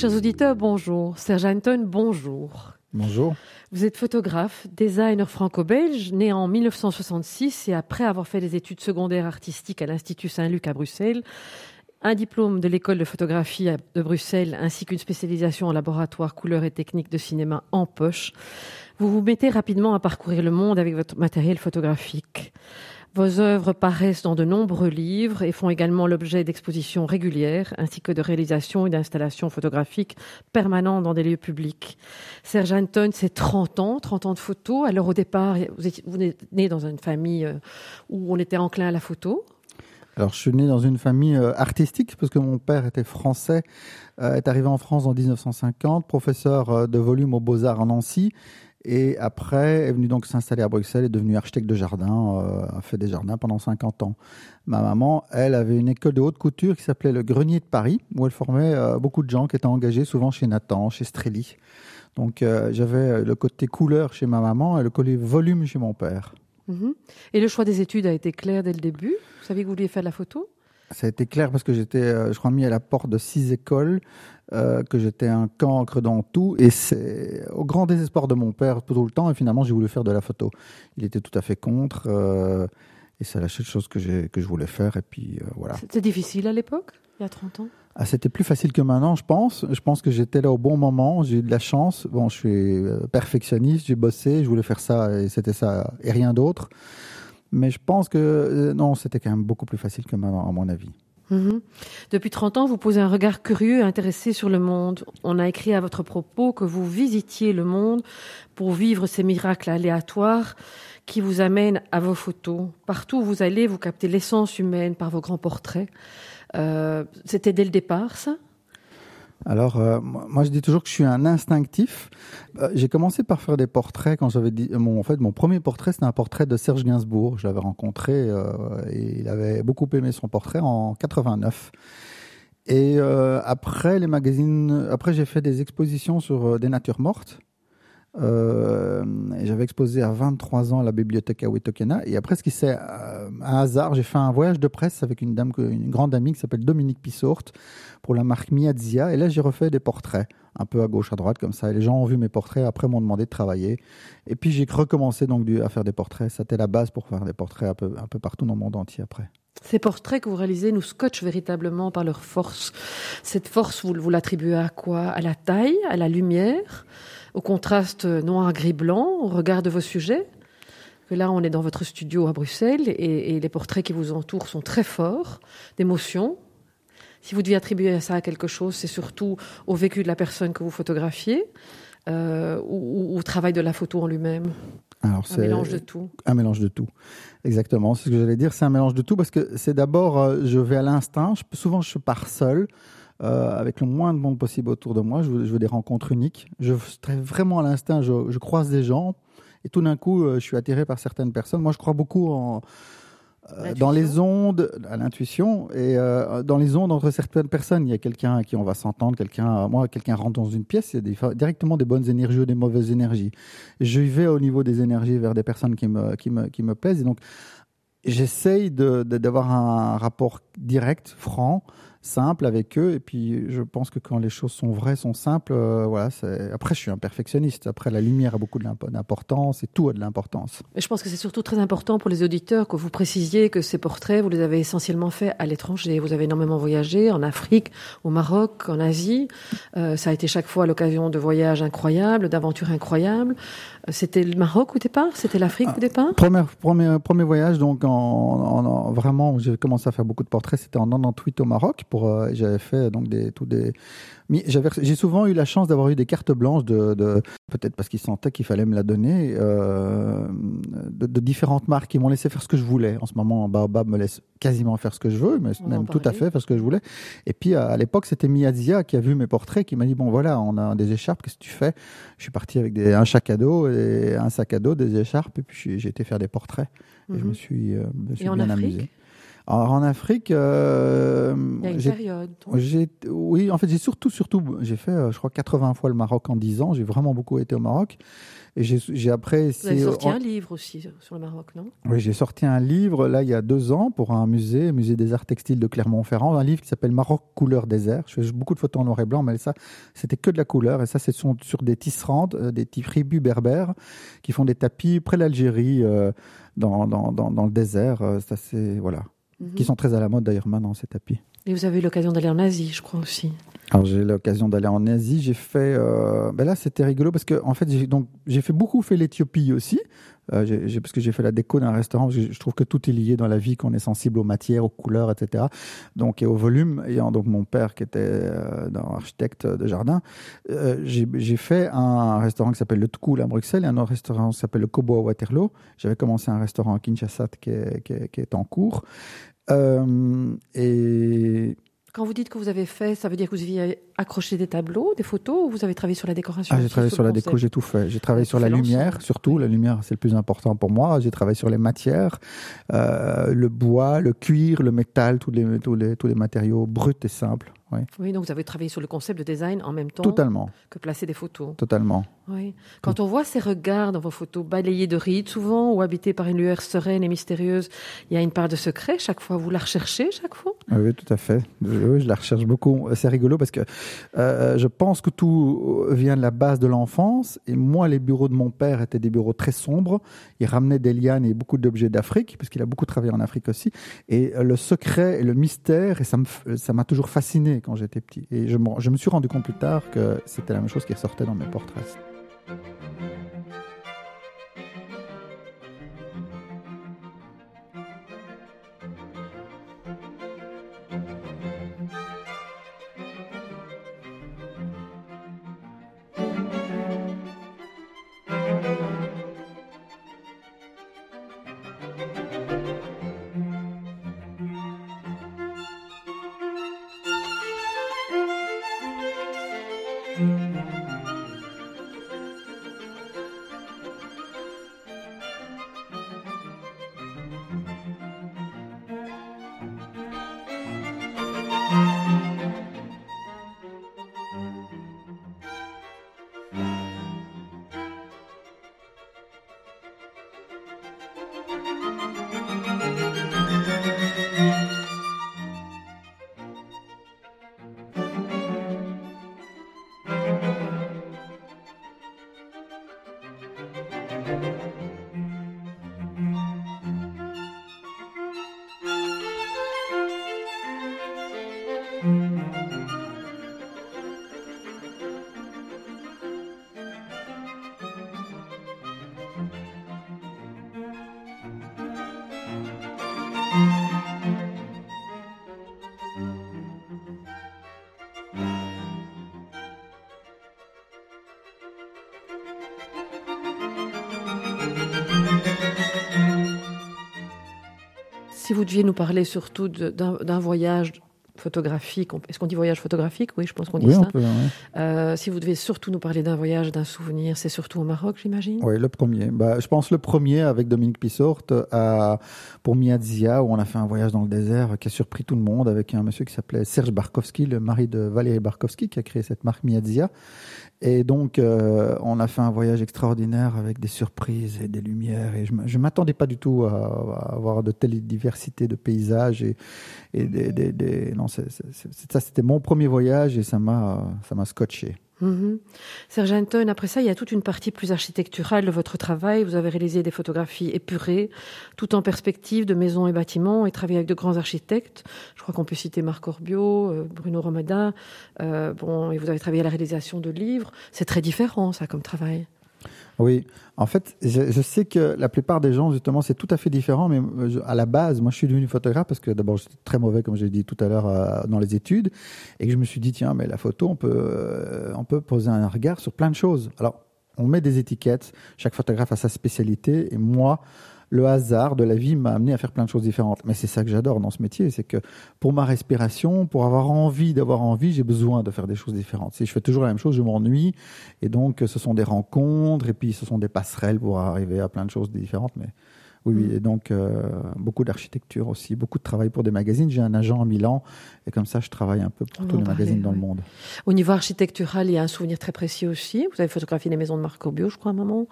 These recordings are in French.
Chers auditeurs, bonjour. Serge Anton, bonjour. Bonjour. Vous êtes photographe, designer franco-belge, né en 1966 et après avoir fait des études secondaires artistiques à l'Institut Saint-Luc à Bruxelles, un diplôme de l'école de photographie de Bruxelles ainsi qu'une spécialisation en laboratoire couleur et technique de cinéma en poche, vous vous mettez rapidement à parcourir le monde avec votre matériel photographique. Vos œuvres paraissent dans de nombreux livres et font également l'objet d'expositions régulières, ainsi que de réalisations et d'installations photographiques permanentes dans des lieux publics. Serge Anton, c'est 30 ans, 30 ans de photos. Alors au départ, vous, êtes, vous êtes né dans une famille euh, où on était enclin à la photo. Alors, je suis né dans une famille euh, artistique parce que mon père était français, euh, est arrivé en France en 1950, professeur de volume aux Beaux-Arts à Nancy. Et après, est venu donc s'installer à Bruxelles, est devenu architecte de jardin, euh, a fait des jardins pendant 50 ans. Ma maman, elle, avait une école de haute couture qui s'appelait le Grenier de Paris, où elle formait euh, beaucoup de gens qui étaient engagés souvent chez Nathan, chez Strelly. Donc euh, j'avais le côté couleur chez ma maman et le côté volume chez mon père. Mhm. Et le choix des études a été clair dès le début? Vous saviez que vous vouliez faire de la photo? Ça a été clair parce que j'étais, je crois, mis à la porte de six écoles euh, que j'étais un cancre dans tout. Et c'est au grand désespoir de mon père tout le temps. Et finalement, j'ai voulu faire de la photo. Il était tout à fait contre. Euh, et c'est la seule chose que, que je voulais faire. Et puis euh, voilà. C'était difficile à l'époque, il y a 30 ans? Ah, C'était plus facile que maintenant, je pense. Je pense que j'étais là au bon moment. J'ai eu de la chance. Bon, je suis perfectionniste. J'ai bossé. Je voulais faire ça. Et c'était ça et rien d'autre. Mais je pense que non, c'était quand même beaucoup plus facile que maintenant, à mon avis. Mhm. Depuis 30 ans, vous posez un regard curieux et intéressé sur le monde. On a écrit à votre propos que vous visitiez le monde pour vivre ces miracles aléatoires qui vous amènent à vos photos. Partout où vous allez, vous captez l'essence humaine par vos grands portraits. Euh, C'était dès le départ, ça? Alors, euh, moi, je dis toujours que je suis un instinctif. Euh, j'ai commencé par faire des portraits quand j'avais dit. Mon, en fait, mon premier portrait, c'était un portrait de Serge Gainsbourg. Je l'avais rencontré euh, et il avait beaucoup aimé son portrait en 89. Et après, les magazines. Après, j'ai fait des expositions sur des natures mortes. J'avais exposé à 23 ans à la bibliothèque à Wetokena. Et après, ce qui c'est un hasard, j'ai fait un voyage de presse avec une dame, une grande amie qui s'appelle Dominique Pissourt pour la marque Miadzia. Et là, j'ai refait des portraits, un peu à gauche, à droite, comme ça. Et les gens ont vu mes portraits, après m'ont demandé de travailler. Et puis, j'ai recommencé donc à faire des portraits. C'était la base pour faire des portraits un peu, partout dans le monde entier après. Ces portraits que vous réalisez nous scotchent véritablement par leur force. Cette force, vous, vous l'attribuez à quoi? À la taille, à la lumière au contraste noir, gris, blanc, au regard de vos sujets? Que là, on est dans votre studio à Bruxelles et, les portraits qui vous entourent sont très forts, d'émotion. Si vous deviez attribuer ça à quelque chose, c'est surtout au vécu de la personne que vous photographiez euh, ou, au travail de la photo en lui-même. un mélange de tout. Un mélange de tout. Exactement, c'est ce que j'allais dire. C'est un mélange de tout parce que c'est d'abord, euh, je vais à l'instinct. Souvent, je pars seul. Euh, avec le moins de monde possible autour de moi. Je veux, des rencontres uniques. Je très vraiment à l'instinct. Je, croise des gens et tout d'un coup, euh, je suis attiré par certaines personnes. Moi, je crois beaucoup en euh, dans les ondes, à l'intuition et dans les ondes entre certaines personnes. Il y a quelqu'un à qui on va s'entendre, quelqu'un, moi, quelqu'un rentre dans une pièce, il y a directement des bonnes énergies ou des mauvaises énergies. Je vais au niveau des énergies vers des personnes qui me, qui me, qui me plaisent et donc j'essaye d'avoir un rapport direct, franc, simple avec eux. Et puis, je pense que quand les choses sont vraies, sont simples, euh, voilà. Après, je suis un perfectionniste. Après, la lumière a beaucoup d'importance et tout a de l'importance. Je pense que c'est surtout très important pour les auditeurs que vous précisiez que ces portraits, vous les avez essentiellement faits à l'étranger. Vous avez énormément voyagé en Afrique, au Maroc, en Asie. Euh, ça a été chaque fois l'occasion de voyages incroyables, d'aventures incroyables. C'était le Maroc au départ? C'était l'Afrique au départ? Premier, premier, premier voyage, donc en, en, vraiment, j'ai commencé à faire beaucoup de portraits, c'était en 98 au Maroc euh, j'avais fait donc des des j'ai souvent eu la chance d'avoir eu des cartes blanches de, peut-être parce qu'ils sentaient qu'il fallait me la donner euh, de, de, différentes marques. Qui m'ont laissé faire ce que je voulais. En ce moment, Baobab me laisse quasiment faire ce que je veux, mais même tout à fait faire ce que je voulais. Et puis à, l'époque, c'était Miyazia qui a vu mes portraits, qui m'a dit bon voilà, on a des écharpes, qu'est-ce que tu fais? Je suis parti avec des, un sac à dos et un sac à dos, des écharpes, et puis j'ai été faire des portraits. Et je me mhm. suis, euh, me suis bien amusé. Alors en Afrique, euh, il y a une période. Oui, en fait, j'ai surtout, surtout, j'ai fait, euh, je crois, 80 fois le Maroc en 10 ans. J'ai vraiment beaucoup été au Maroc. Et j'ai après. Vous avez sorti un livre aussi sur le Maroc, non? Oui, j'ai sorti un livre là il y a deux ans pour un musée, musée des arts textiles de Clermont-Ferrand, un livre qui s'appelle Maroc couleur désert. Je fais beaucoup de photos en noir et blanc, mais ça, c'était que de la couleur. Et ça, c'est sur des tisserandes, euh, des tribus berbères qui font des tapis près l'Algérie, dans, dans, dans, le désert. Ça, c'est voilà. Mhm. qui sont très à la mode d'ailleurs maintenant, ces tapis. Et vous avez eu l'occasion d'aller en Asie, je crois aussi. Alors j'ai l'occasion d'aller en Asie. J'ai fait, euh, ben là c'était rigolo parce que en fait j'ai donc j'ai fait beaucoup fait l'Éthiopie aussi, euh, parce que j'ai fait la déco d'un restaurant. Je, trouve que tout est lié dans la vie, qu'on est sensible aux matières, aux couleurs, etc. Donc et au volume. Ayant donc mon père qui était euh, architecte de jardin, euh, j'ai fait un restaurant qui s'appelle le Tkoul à Bruxelles et un autre restaurant qui s'appelle le Kobo à Waterloo. J'avais commencé un restaurant à Kinshasa qui est, qui est, qui est en cours. Euh, et quand vous dites que vous avez fait, ça veut dire que vous aviez accroché des tableaux, des photos, ou vous avez travaillé sur la décoration ah, J'ai travaillé sur la déco, j'ai tout fait. J'ai travaillé sur la lumière, surtout. La lumière, c'est le plus important pour moi. J'ai travaillé sur les matières, euh, le bois, le cuir, le métal, tous les, tous les, tous les matériaux bruts et simples. Oui. donc vous avez travaillé sur le concept de design en même temps Totalement. que placer des photos. Totalement. Oui. Quand on voit ces regards dans vos photos balayés de rides souvent ou habités par une lueur sereine et mystérieuse, il y a une part de secret chaque fois. Vous la recherchez chaque fois? Oui, tout à fait. Oui, je la recherche beaucoup. C'est rigolo parce que euh, je pense que tout vient de la base de l'enfance. Et moi, les bureaux de mon père étaient des bureaux très sombres. Il ramenait des lianes et beaucoup d'objets d'Afrique, puisqu'il a beaucoup travaillé en Afrique aussi. Et le secret et le mystère, et ça m'a toujours fasciné quand j'étais petit. Et je, je me suis rendu compte plus tard que c'était la même chose qui ressortait dans mes portraits. Música Si vous deviez nous parler surtout d'un voyage photographique, est-ce qu'on dit voyage photographique? Oui, je pense qu'on dit ça. Euh, si vous devez surtout nous parler d'un voyage, d'un souvenir, c'est surtout au Maroc, j'imagine? Oui, le premier. Bah, je pense le premier avec Dominique Pissorte à, pour Miadzia, où on a fait un voyage dans le désert qui a surpris tout le monde avec un monsieur qui s'appelait Serge Barkowski, le mari de Valérie Barkowski, qui a créé cette marque Miadzia. Et donc, euh, on a fait un voyage extraordinaire avec des surprises et des lumières. Et je ne m'attendais pas du tout à, avoir de telles diversité de paysages. Et, et des, des, non, ça, c'était mon premier voyage et ça m'a scotché. Mhm. Serge Anton, après ça, il y a toute une partie plus architecturale de votre travail. Vous avez réalisé des photographies épurées, tout en perspective de maisons et bâtiments, et travaillé avec de grands architectes. Je crois qu'on peut citer Marc Orbio, euh, Bruno Romada. Euh, bon, et vous avez travaillé à la réalisation de livres. C'est très différent, ça, comme travail. Oui, en fait, je, sais que la plupart des gens, justement, c'est tout à fait différent, mais euh, à la base, moi, je suis devenu photographe parce que d'abord, j'étais très mauvais, comme j'ai dit tout à l'heure, euh, dans les études, et que je me suis dit, tiens, mais la photo, on peut, euh, on peut poser un regard sur plein de choses. Alors, on met des étiquettes, chaque photographe a sa spécialité, et moi, le hasard de la vie m'a amené à faire plein de choses différentes. Mais c'est ça que j'adore dans ce métier, c'est que pour ma respiration, pour avoir envie d'avoir envie, j'ai besoin de faire des choses différentes. Si je fais toujours la même chose, je m'ennuie. Et donc, ce sont des rencontres, et puis ce sont des passerelles pour arriver à plein de choses différentes. Mais Oui, oui. Mm. Et donc, euh, beaucoup d'architecture aussi, beaucoup de travail pour des magazines. J'ai un agent à Milan et comme ça, je travaille un peu pour tous les magazines dans le monde. Au niveau architectural, il y a un souvenir très précis aussi. Vous avez photographié les maisons de Marc Corbio, je crois, à un moment.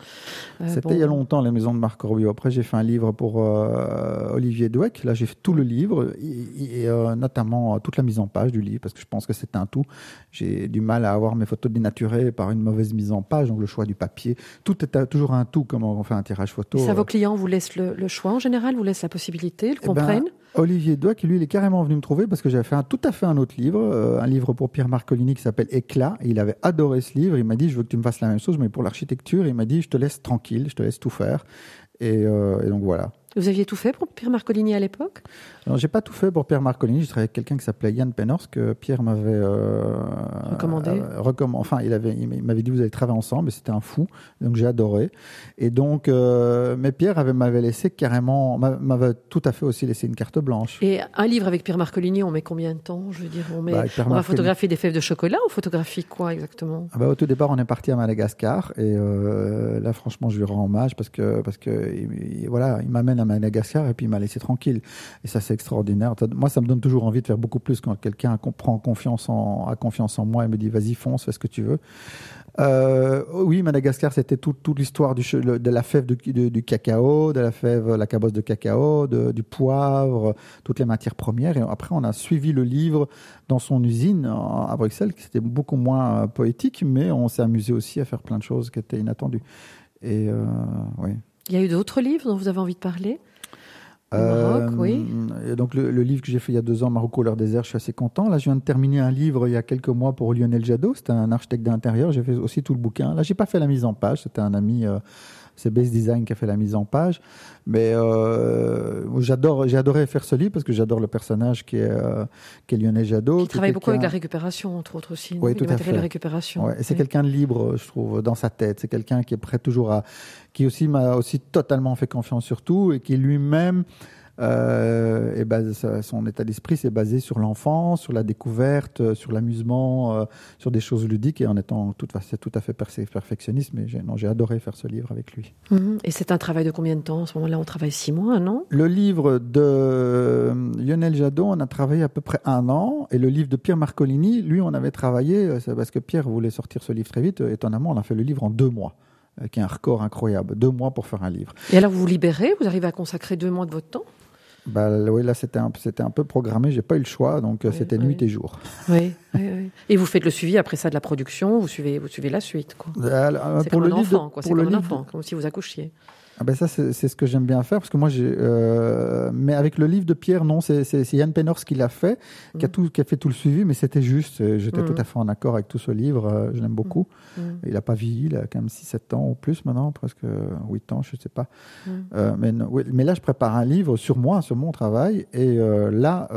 Euh, C'était il y a longtemps, les maisons de Marc Corbio. Après, j'ai fait un livre pour euh, Olivier Douek. Là, j'ai fait tout le livre, et, notamment toute la mise en page du livre, parce que je pense que c'est un tout. J'ai du mal à avoir mes photos dénaturées par une mauvaise mise en page, donc le choix du papier. Tout est toujours un tout, comme on fait un tirage photo. ça, vos clients vous laissent le, choix en général, vous laisse la possibilité, le eh ben, comprennent Olivier qui lui, il est carrément venu me trouver parce que j'avais fait un, tout à fait un autre livre, euh, un livre pour Pierre Marcolini qui s'appelle Éclat. Et il avait adoré ce livre. Il m'a dit, je veux que tu me fasses la même chose, mais pour l'architecture. Il m'a dit, je te laisse tranquille, je te laisse tout faire. et euh, donc voilà. Vous aviez tout fait pour Pierre Marcolini à l'époque? Non, j'ai pas tout fait pour Pierre Marcolini. Je travaillais avec quelqu'un qui s'appelait Yann Penors que Pierre m'avait euh, recommandé. Euh, enfin, il avait, il m'avait dit vous allez travailler ensemble, et c'était un fou. Donc j'ai adoré. Et donc, euh, mais Pierre avait m'avait laissé carrément, m'avait tout à fait aussi laissé une carte blanche. Et un livre avec Pierre Marcolini, on met combien de temps Je veux dire, on, met, bah, on va photographier des fèves de chocolat ou photographie quoi exactement? Ah bah, au tout départ, on est parti à Madagascar et là, franchement, je lui rends hommage parce que parce que voilà, il m'amène à Madagascar et puis il m'a laissé tranquille. Et ça, c'est extraordinaire. Moi, ça me donne toujours envie de faire beaucoup plus quand quelqu'un prend confiance en, a confiance en moi et me dit vas-y, fonce, fais ce que tu veux. Euh, oui, Madagascar, c'était toute l'histoire de la fève du, cacao, de la fève, la cabosse de cacao, du poivre, toutes les matières premières. Et après, on a suivi le livre dans son usine à Bruxelles, qui était beaucoup moins poétique, mais on s'est amusé aussi à faire plein de choses qui étaient inattendues. Et euh, oui. Il y a eu d'autres livres dont vous avez envie de parler Maroc, oui. Euh, donc le, livre que j'ai fait il y a deux ans, Maroc couleur désert, je suis assez content. Là, je viens de terminer un livre il y a quelques mois pour Lionel Jadot. C'était un architecte d'intérieur. J'ai fait aussi tout le bouquin. Là, j'ai pas fait la mise en page. C'était un ami euh, c'est Base Design qui a fait la mise en page. Mais euh, j'adore, j'ai adoré faire ce livre parce que j'adore le personnage qui est, euh, qui est Lionel Jadot. Qui travaille beaucoup avec la récupération, entre autres aussi. Oui, tout à fait. De récupération. Ouais, et c'est quelqu'un de libre, je trouve, dans sa tête. C'est quelqu'un qui est prêt toujours à, qui aussi m'a aussi totalement fait confiance sur tout et qui lui-même et base, son état d'esprit s'est basé sur l'enfance, sur la découverte, euh, sur l'amusement, euh, sur des choses ludiques et en étant tout, tout à fait perfectionniste. Mais j'ai adoré faire ce livre avec lui. Mhm. Et c'est un travail de combien de temps? En ce moment-là, on travaille six mois, non Le livre de Lionel Jadot, on a travaillé à peu près un an. Et le livre de Pierre Marcolini, lui, on avait travaillé, parce que Pierre voulait sortir ce livre très vite. Étonnamment, on a fait le livre en deux mois qui est un record incroyable. Deux mois pour faire un livre. Et alors, vous vous libérez? Vous arrivez à consacrer deux mois de votre temps? Bah, oui, là, c'était un, c'était un peu programmé, j'ai pas eu le choix, donc euh, c'était nuit et jour. Oui, oui, Et vous faites le suivi après ça de la production, vous suivez, vous suivez la suite. Quoi. Euh, c'est comme un enfant, quoi. C'est comme un enfant, comme si vous accouchiez. Ah ben ça, c'est ce que j'aime bien faire parce que moi, j'ai. Euh, mais avec le livre de Pierre, non, c'est Yann Penors qui l'a fait, qui, a mm. tout, qui a fait tout le suivi, mais c'était juste. J'étais tout mm. à fait en accord avec tout ce livre. Euh, je l'aime beaucoup. Mm. Il n'a pas vieilli, il a quand même 6-7 ans ou plus maintenant, presque 8 ans, je ne sais pas. Euh, mais, mais là, je prépare un livre sur moi, sur mon travail. Et là,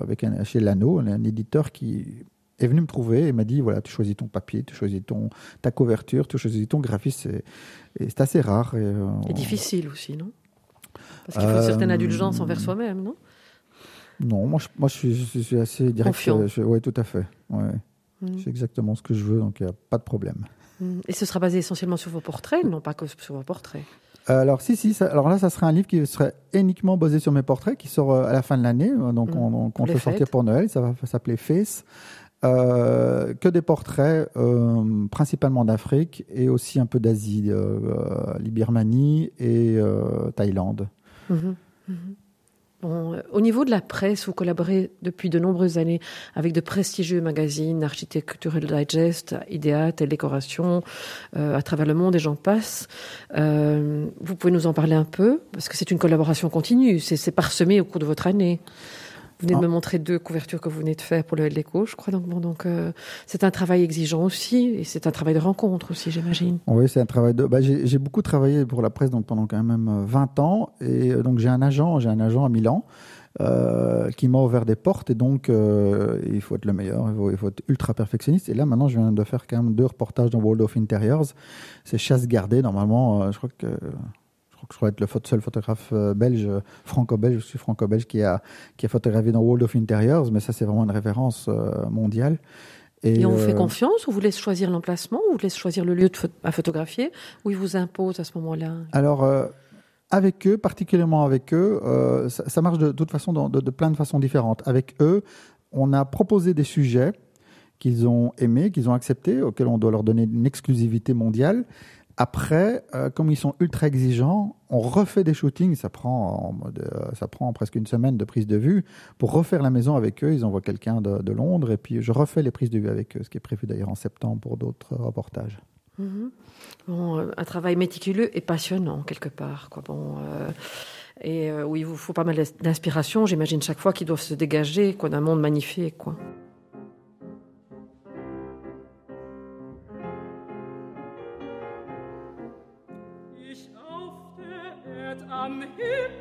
avec un, chez Lano, un éditeur qui est venu me trouver et m'a dit voilà, tu choisis ton papier, tu choisis ton, ta couverture, tu choisis ton graphisme. Et c'est assez rare. Et, euh, difficile aussi, non? Parce qu'il faut une certaine indulgence envers soi-même, non? Non, moi, je, moi je, suis, assez direct. Oui, tout à fait. Ouais. C'est exactement ce que je veux, donc il n'y a pas de problème. Mm. Et ce sera basé essentiellement sur vos portraits, non pas que sur vos portraits? Alors si si, alors là ça serait un livre qui serait uniquement basé sur mes portraits, qui sort euh, à la fin de l'année, donc mm. on, compte le sortir pour Noël. Ça va s'appeler Face. Euh, que des portraits, euh, principalement d'Afrique et aussi un peu d'Asie, euh, Birmanie et Thaïlande. Mhm, mhm. Bon, au niveau de la presse, vous collaborez depuis de nombreuses années avec de prestigieux magazines, Architectural Digest, Idea, Télécoration, à travers le monde et j'en passe. vous pouvez nous en parler un peu Parce que c'est une collaboration continue, c'est parsemé au cours de votre année. Vous venez de ah. me montrer deux couvertures que vous venez de faire pour le LECO, je crois. Donc, bon, donc euh, c'est un travail exigeant aussi, et c'est un travail de rencontre aussi, j'imagine. Oui, c'est un travail de. Bah, j'ai beaucoup travaillé pour la presse donc pendant quand même 20 euh, ans, et euh, donc j'ai un agent, j'ai un agent à Milan. Euh, qui m'a ouvert des portes et donc il faut être le meilleur, il faut, il faut, être ultra perfectionniste. Et là maintenant je viens de faire quand même deux reportages dans World of Interiors. C'est chasse gardée normalement. je crois que je crois être le seul photographe euh, belge, franco-belge, je suis franco-belge, qui a, qui a photographié dans World of Interiors, mais ça, c'est vraiment une référence euh, mondiale. Et, on vous fait euh, confiance ou vous laisse choisir l'emplacement ou vous laisse choisir le lieu à photographier ou il vous impose à ce moment-là? Alors, avec eux, particulièrement avec eux, euh, ça, marche de, toute façon de, de, plein de façons différentes. Avec eux, on a proposé des sujets qu'ils ont aimés, qu'ils ont acceptés, auxquels on doit leur donner une exclusivité mondiale. Après, euh, comme ils sont ultra exigeants, on refait des shootings. Ça prend, euh, ça prend presque une semaine de prise de vue pour refaire la maison avec eux. Ils envoient quelqu'un de, Londres et puis je refais les prises de vue avec eux, ce qui est prévu d'ailleurs en septembre pour d'autres reportages. Mhm. Bon, euh, un travail méticuleux et passionnant quelque part. Bon, et où il vous faut pas mal d'inspiration, j'imagine, chaque fois qu'ils doivent se dégager d'un monde magnifique. am Himmel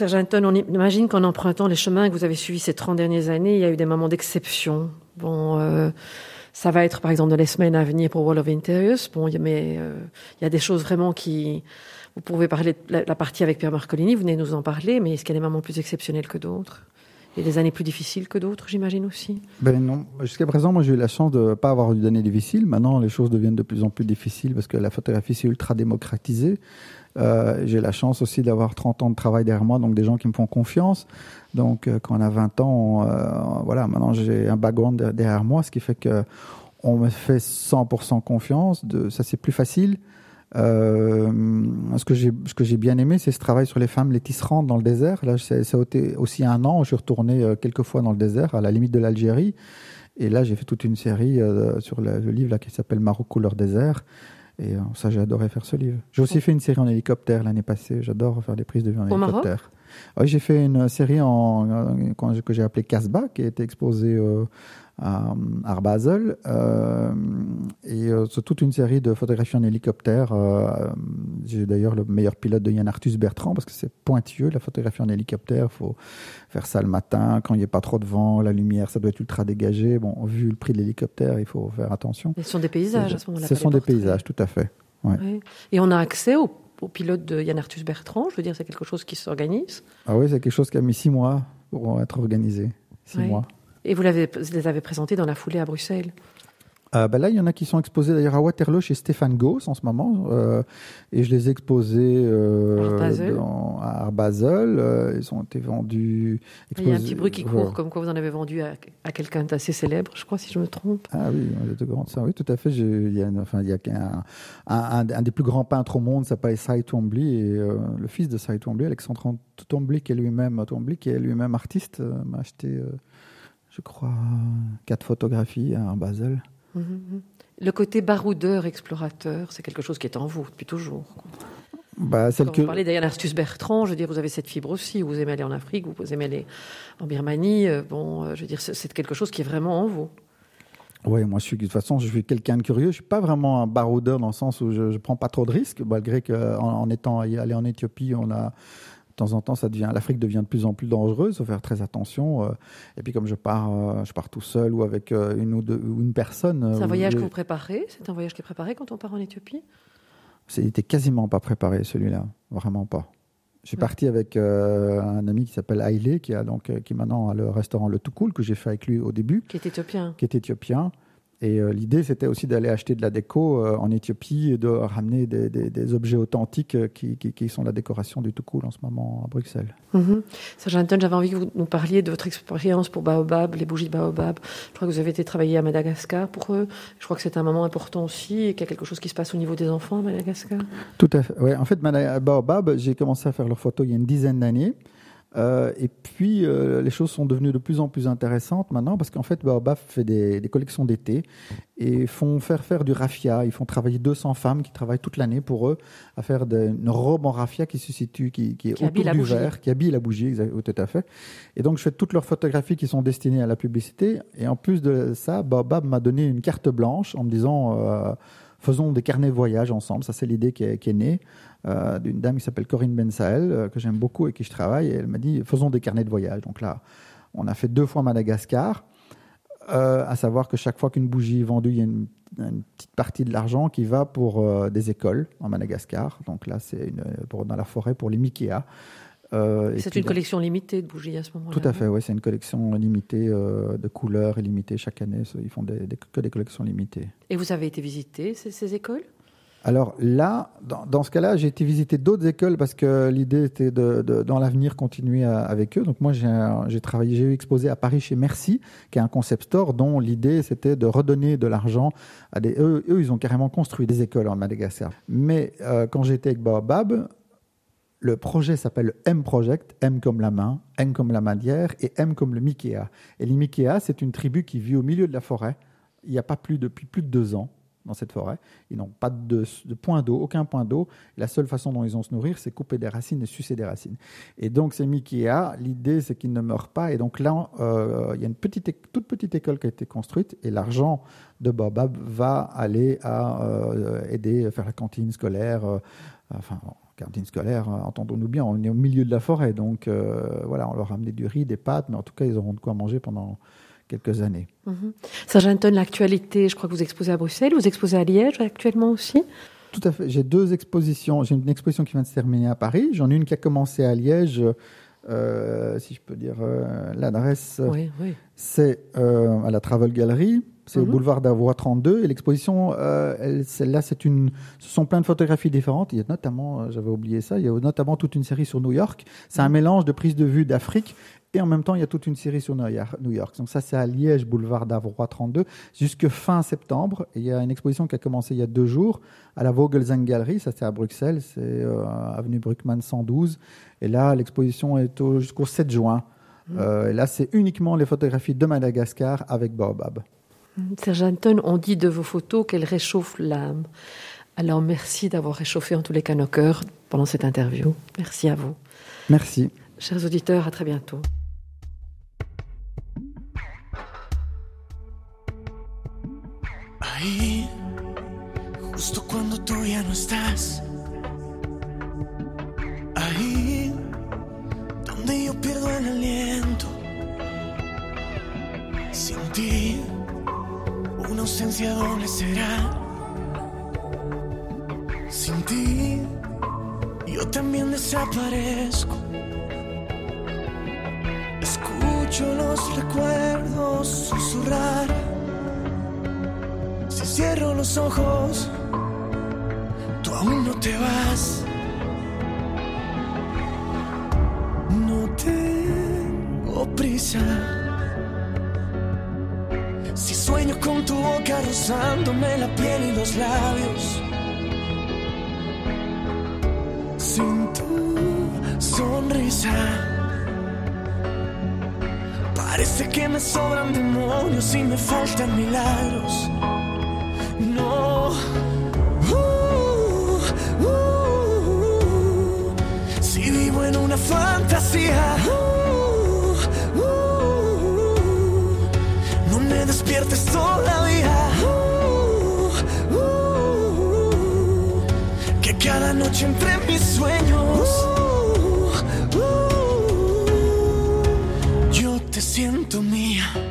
Serge Anton, on imagine qu'en empruntant les chemins que vous avez suivis ces 30 dernières années, il y a eu des moments d'exception. Bon, euh, ça va être par exemple dans les semaines à venir pour Wall of Interiors. Bon, mais euh, il y a des choses vraiment qui. Vous pouvez parler de la, partie avec Pierre Marcolini, vous venez nous en parler, mais est-ce qu'il y a des moments plus exceptionnels que d'autres? Et des années plus difficiles que d'autres, j'imagine aussi Ben non. Jusqu'à présent, moi, j'ai eu la chance de ne pas avoir eu d'années difficiles. Maintenant, les choses deviennent de plus en plus difficiles parce que la photographie s'est ultra démocratisée. Euh, j'ai la chance aussi d'avoir 30 ans de travail derrière moi, donc des gens qui me font confiance. Donc, euh, quand on a 20 ans, euh, voilà, maintenant j'ai un background derrière moi, ce qui fait que on me fait 100% confiance. De, ça, c'est plus facile. Ce que j'ai ce que j'ai bien aimé, c'est ce travail sur les femmes les tisserandes dans le désert. Là, ça a été aussi un an. Je suis retourné quelques fois dans le désert, à la limite de l'Algérie. Et là, j'ai fait toute une série sur le, le livre là, qui s'appelle Maroc couleur désert. Et euh, ça, j'ai adoré faire ce livre. J'ai aussi fait une série en hélicoptère l'année passée. J'adore faire des prises de vue en hélicoptère. Oui, j'ai fait une série en, que j'ai appelée Casbah, qui a été exposée euh, à Arbasel. Euh, et euh, c'est toute une série de photographies en hélicoptère. Euh, j'ai d'ailleurs le meilleur pilote de Yann Arthus Bertrand parce que c'est pointilleux la photographie en hélicoptère. Il faut faire ça le matin quand il n'y a pas trop de vent, la lumière, ça doit être ultra dégagé. Bon, vu le prix de l'hélicoptère, il faut faire attention. Ce sont des paysages à ce moment-là. Ce sont des paysages, tout à fait. Et on a accès au, pilote de Yann Arthus Bertrand. Je veux dire, c'est quelque chose qui s'organise. Ah oui, c'est quelque chose qui a mis six mois pour être organisé. Six mois. Et vous, les avez présentés dans la foulée à Bruxelles euh, ben là, il y en a qui sont exposés d'ailleurs à Waterloo chez Stéphane Gauss en ce moment, euh, et je les ai exposés euh, à Arbazol. Euh, ils ont été vendus. Il y a un petit bruit qui court, comme quoi vous en avez vendu à, à quelqu'un d'assez célèbre, je crois, si je me trompe. Ah oui, de grande ça. Oui, tout à fait. Il y a, enfin, il y a un, un, un, des plus grands peintres au monde, s'appelle Cy Twombly, et le fils de Cy Twombly, Alexandre Twombly, qui est lui-même Twombly, qui est lui-même artiste, m'a acheté je crois, quatre photographies à Basel. Mhm. Le côté baroudeur, explorateur, c'est quelque chose qui est en vous depuis toujours. Bah, celle Quand que... Vous parlez d'Yann Arstus Bertrand, je veux dire, vous avez cette fibre aussi. Vous aimez aller en Afrique, vous aimez aller en Birmanie. Euh, bon, euh, je veux dire, c'est quelque chose qui est vraiment en vous. Oui, moi, je suis, de toute façon, je suis quelqu'un de curieux. Je suis pas vraiment un baroudeur dans le sens où je, ne prends pas trop de risques, malgré qu'en en étant allé en Éthiopie, on a temps en temps, ça devient, l'Afrique devient de plus en plus dangereuse. Il faut faire très attention. Euh. et puis, comme je pars, je pars tout seul ou avec une ou, deux, une personne. C'est un voyage que vous préparez C'est un voyage qui est préparé quand on part en Éthiopie? C'était quasiment pas préparé celui-là, vraiment pas. Je suis parti avec euh, un ami qui s'appelle Haile, qui a donc euh, qui maintenant a le restaurant Le Tout Cool que j'ai fait avec lui au début. Qui est éthiopien. Qui est éthiopien. Et euh, l'idée, c'était aussi d'aller acheter de la déco euh, en Éthiopie et de ramener des, des, des objets authentiques euh, qui, qui, qui, sont la décoration du tout cool en ce moment à Bruxelles. Mm -hmm. j'avais envie que vous nous parliez de votre expérience pour Baobab, les bougies de Baobab. Je crois que vous avez été travailler à Madagascar pour eux. Je crois que c'est un moment important aussi et qu'il y a quelque chose qui se passe au niveau des enfants à Madagascar. Tout à fait. Ouais, en fait, Baobab, j'ai commencé à faire leurs photos il y a une dizaine d'années. Euh, et puis, euh, les choses sont devenues de plus en plus intéressantes maintenant parce qu'en fait, Baobab fait des, des collections d'été et font faire faire du raffia. Ils font travailler 200 femmes qui travaillent toute l'année pour eux à faire une robe en raffia qui se situe, qui, qui est qui autour du verre, qui habille la bougie, exactement, tout à fait. Et donc, je fais toutes leurs photographies qui sont destinées à la publicité. Et en plus de ça, Baobab m'a donné une carte blanche en me disant... Euh, faisons des carnets de voyage ensemble. Ça, c'est l'idée qui, est née euh, d'une dame qui s'appelle Corinne Bensael, euh, que j'aime beaucoup et qui je travaille. Et elle m'a dit, faisons des carnets de voyage. Donc là, on a fait deux fois Madagascar. Euh, à savoir que chaque fois qu'une bougie est vendue, il y a une, une petite partie de l'argent qui va pour euh, des écoles en Madagascar. Donc là, c'est dans la forêt pour les Mikea. Euh, c'est une collection limitée de bougies à ce moment-là. Tout à fait, oui, c'est une collection limitée euh, de couleurs et limitée chaque année. Ils font des, des, que des collections limitées. Et vous avez été visiter ces, ces écoles? Alors là, dans, dans ce cas-là, j'ai été visiter d'autres écoles parce que l'idée était de, de dans l'avenir, continuer à, avec eux. Donc moi, j'ai travaillé, j'ai exposé à Paris chez Merci, qui est un concept store dont l'idée c'était de redonner de l'argent à des. Eux, eux, ils ont carrément construit des écoles en Madagascar. Mais euh, quand j'étais avec Baobab, le projet s'appelle M Project, M comme la main, N comme la mandière et M comme le Mikea. Et les Mikea, c'est une tribu qui vit au milieu de la forêt. Il n'y a pas plus depuis plus de deux ans dans cette forêt. Ils n'ont pas de, point d'eau, aucun point d'eau. La seule façon dont ils ont se nourrir, c'est couper des racines et sucer des racines. Et donc ces Mikea, l'idée c'est qu'ils ne meurent pas. Et donc là, euh, il y a une petite, toute petite école qui a été construite et l'argent de Baobab va aller à euh, aider à faire la cantine scolaire. Euh, enfin, cantine scolaire, euh, entendons-nous bien, on est au milieu de la forêt, donc euh, voilà, on leur a amené du riz, des pâtes, mais en tout cas, ils auront de quoi manger pendant quelques années. Mm -hmm. Sargentone, l'actualité, je crois que vous exposez à Bruxelles, vous exposez à Liège actuellement aussi? Tout à fait, j'ai deux expositions, j'ai une exposition qui vient de se terminer à Paris, j'en ai une qui a commencé à Liège, euh, si je peux dire euh, l'adresse, oui, oui. C'est euh, à la Travel Gallery, c'est au boulevard d'Avoie 32 et l'exposition euh, celle-là c'est une ce sont plein de photographies différentes. Il y a notamment euh, j'avais oublié ça il y a notamment toute une série sur New York. C'est un mélange de prise de vue d'Afrique et en même temps il y a toute une série sur New York donc ça c'est à Liège boulevard d'Avoie 32 jusque fin septembre. Et il y a une exposition qui a commencé il y a deux jours à la Vogelsen Gallery. Ça c'est à Bruxelles c'est euh, avenue Bruckmann 112 et là l'exposition est jusqu'au 7 juin. Euh, et là c'est uniquement les photographies de Madagascar avec Baobab Serge Anton, on dit de vos photos qu'elles réchauffent l'âme. Alors merci d'avoir réchauffé en tous les cas nos cœurs pendant cette interview. Merci à vous. Merci. Chers auditeurs, à très bientôt. Ahí, justo cuando tú ya no estás. Pierdo el aliento. Sin ti. una ausencia doble será. Sin ti, yo también desaparezco. Escucho los recuerdos susurrar. Si cierro los ojos, tú aún no te vas. Boca rozándome la piel y los labios. Sin tu sonrisa. Parece que me sobran demonios y me faltan milagros. No. Uh, uh, si vivo en una fantasía. Uh, no me despiertes todavía. noche entre mis sueños. Uh, uh, uh. yo te siento mía.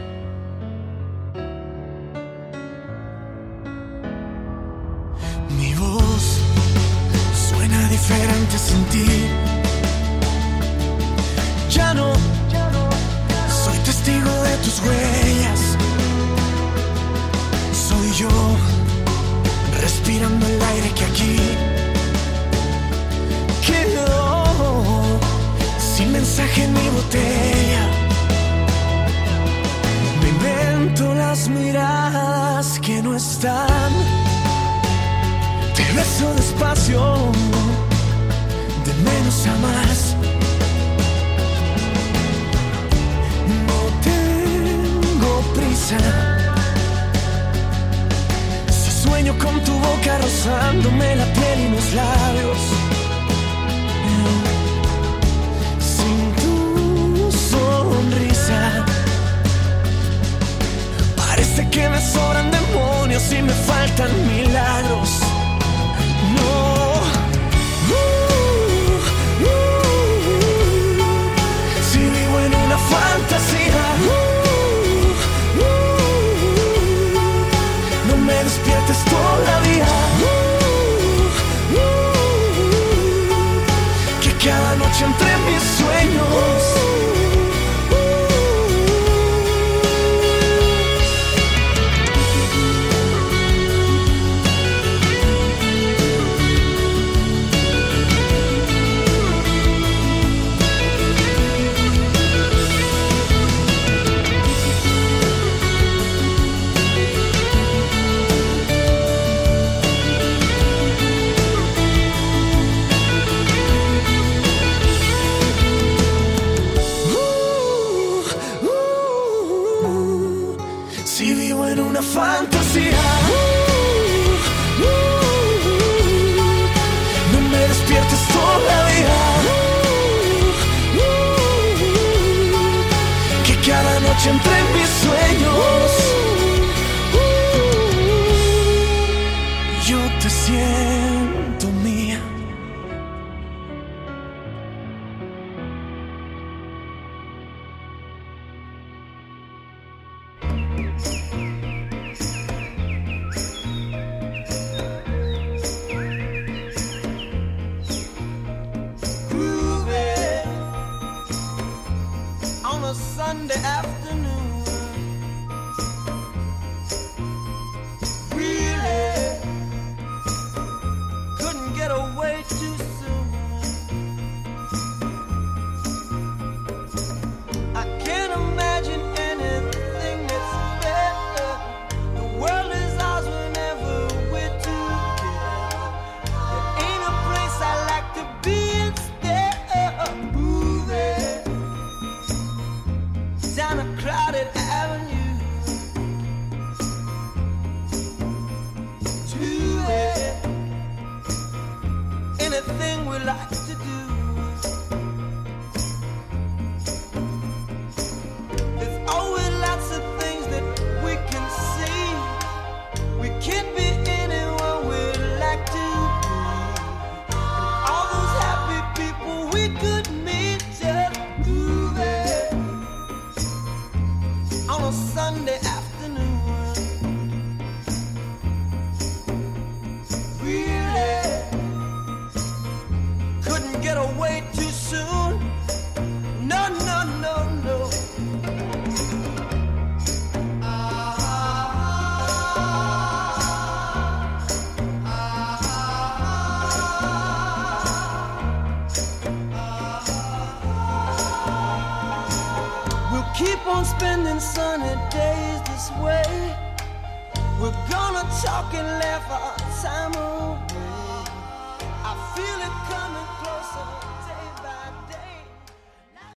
faltan mil